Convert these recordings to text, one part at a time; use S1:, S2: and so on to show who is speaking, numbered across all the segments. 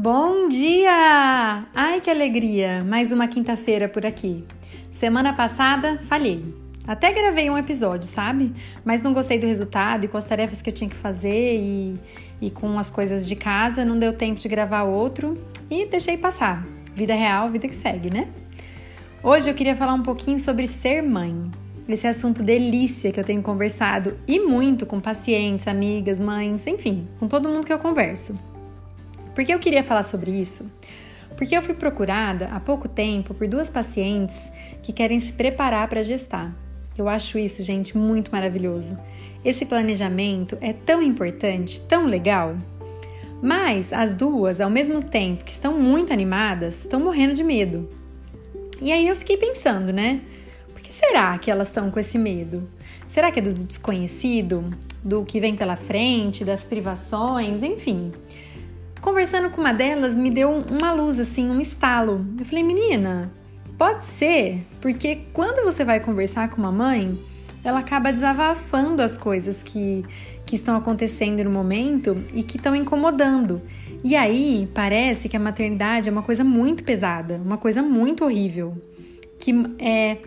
S1: Bom dia! Ai que alegria! Mais uma quinta-feira por aqui. Semana passada falhei. Até gravei um episódio, sabe? Mas não gostei do resultado e com as tarefas que eu tinha que fazer e, e com as coisas de casa não deu tempo de gravar outro e deixei passar. Vida real, vida que segue, né? Hoje eu queria falar um pouquinho sobre ser mãe. Esse assunto delícia que eu tenho conversado e muito com pacientes, amigas, mães, enfim, com todo mundo que eu converso. Por que eu queria falar sobre isso? Porque eu fui procurada há pouco tempo por duas pacientes que querem se preparar para gestar. Eu acho isso, gente, muito maravilhoso. Esse planejamento é tão importante, tão legal. Mas as duas, ao mesmo tempo que estão muito animadas, estão morrendo de medo. E aí eu fiquei pensando, né? Por que será que elas estão com esse medo? Será que é do desconhecido? Do que vem pela frente, das privações, enfim. Conversando com uma delas, me deu uma luz, assim, um estalo. Eu falei, menina, pode ser, porque quando você vai conversar com uma mãe, ela acaba desabafando as coisas que, que estão acontecendo no momento e que estão incomodando. E aí parece que a maternidade é uma coisa muito pesada, uma coisa muito horrível. Que é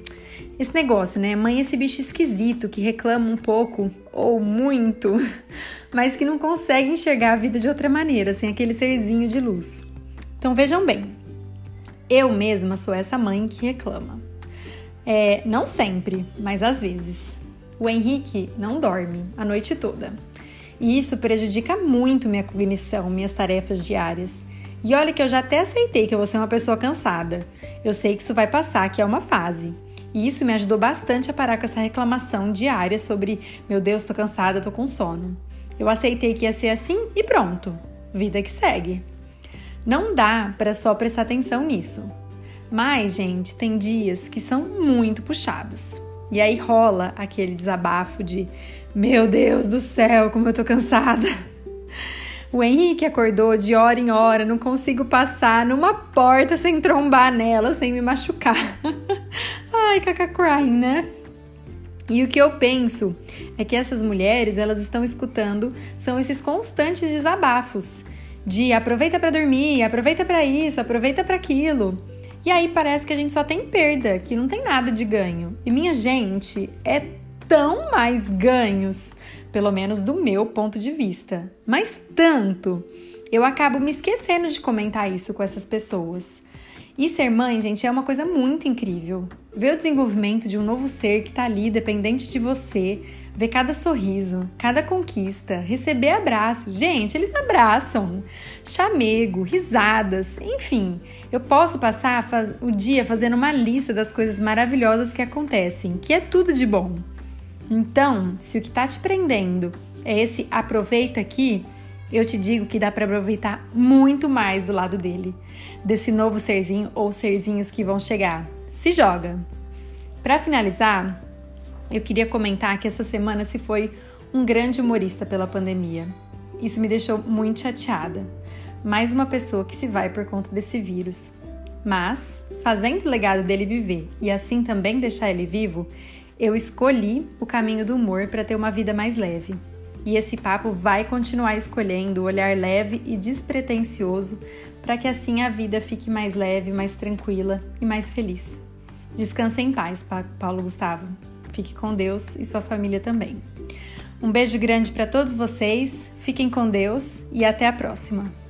S1: esse negócio, né? Mãe é esse bicho esquisito que reclama um pouco ou muito mas que não consegue enxergar a vida de outra maneira, sem aquele serzinho de luz. Então vejam bem, eu mesma sou essa mãe que reclama. É, não sempre, mas às vezes. O Henrique não dorme a noite toda. E isso prejudica muito minha cognição, minhas tarefas diárias. E olha que eu já até aceitei que eu vou ser uma pessoa cansada. Eu sei que isso vai passar, que é uma fase. E isso me ajudou bastante a parar com essa reclamação diária sobre: meu Deus, tô cansada, tô com sono. Eu aceitei que ia ser assim e pronto. Vida que segue. Não dá para só prestar atenção nisso. Mas, gente, tem dias que são muito puxados. E aí rola aquele desabafo de: Meu Deus do céu, como eu tô cansada. O Henrique acordou de hora em hora, não consigo passar numa porta sem trombar nela, sem me machucar. Ai, caca crying, né? E o que eu penso é que essas mulheres, elas estão escutando, são esses constantes desabafos de aproveita para dormir, aproveita para isso, aproveita para aquilo. E aí parece que a gente só tem perda, que não tem nada de ganho. E minha gente, é tão mais ganhos, pelo menos do meu ponto de vista. Mas tanto, eu acabo me esquecendo de comentar isso com essas pessoas. E ser mãe, gente, é uma coisa muito incrível. Ver o desenvolvimento de um novo ser que está ali dependente de você, ver cada sorriso, cada conquista, receber abraço. Gente, eles abraçam, chamego, risadas, enfim. Eu posso passar o dia fazendo uma lista das coisas maravilhosas que acontecem, que é tudo de bom. Então, se o que está te prendendo é esse aproveita aqui, eu te digo que dá para aproveitar muito mais do lado dele, desse novo serzinho ou serzinhos que vão chegar. Se joga! Para finalizar, eu queria comentar que essa semana se foi um grande humorista pela pandemia. Isso me deixou muito chateada. Mais uma pessoa que se vai por conta desse vírus. Mas, fazendo o legado dele viver e assim também deixar ele vivo, eu escolhi o caminho do humor para ter uma vida mais leve. E esse papo vai continuar escolhendo o olhar leve e despretensioso para que assim a vida fique mais leve, mais tranquila e mais feliz. Descanse em paz, Paulo Gustavo. Fique com Deus e sua família também. Um beijo grande para todos vocês, fiquem com Deus e até a próxima!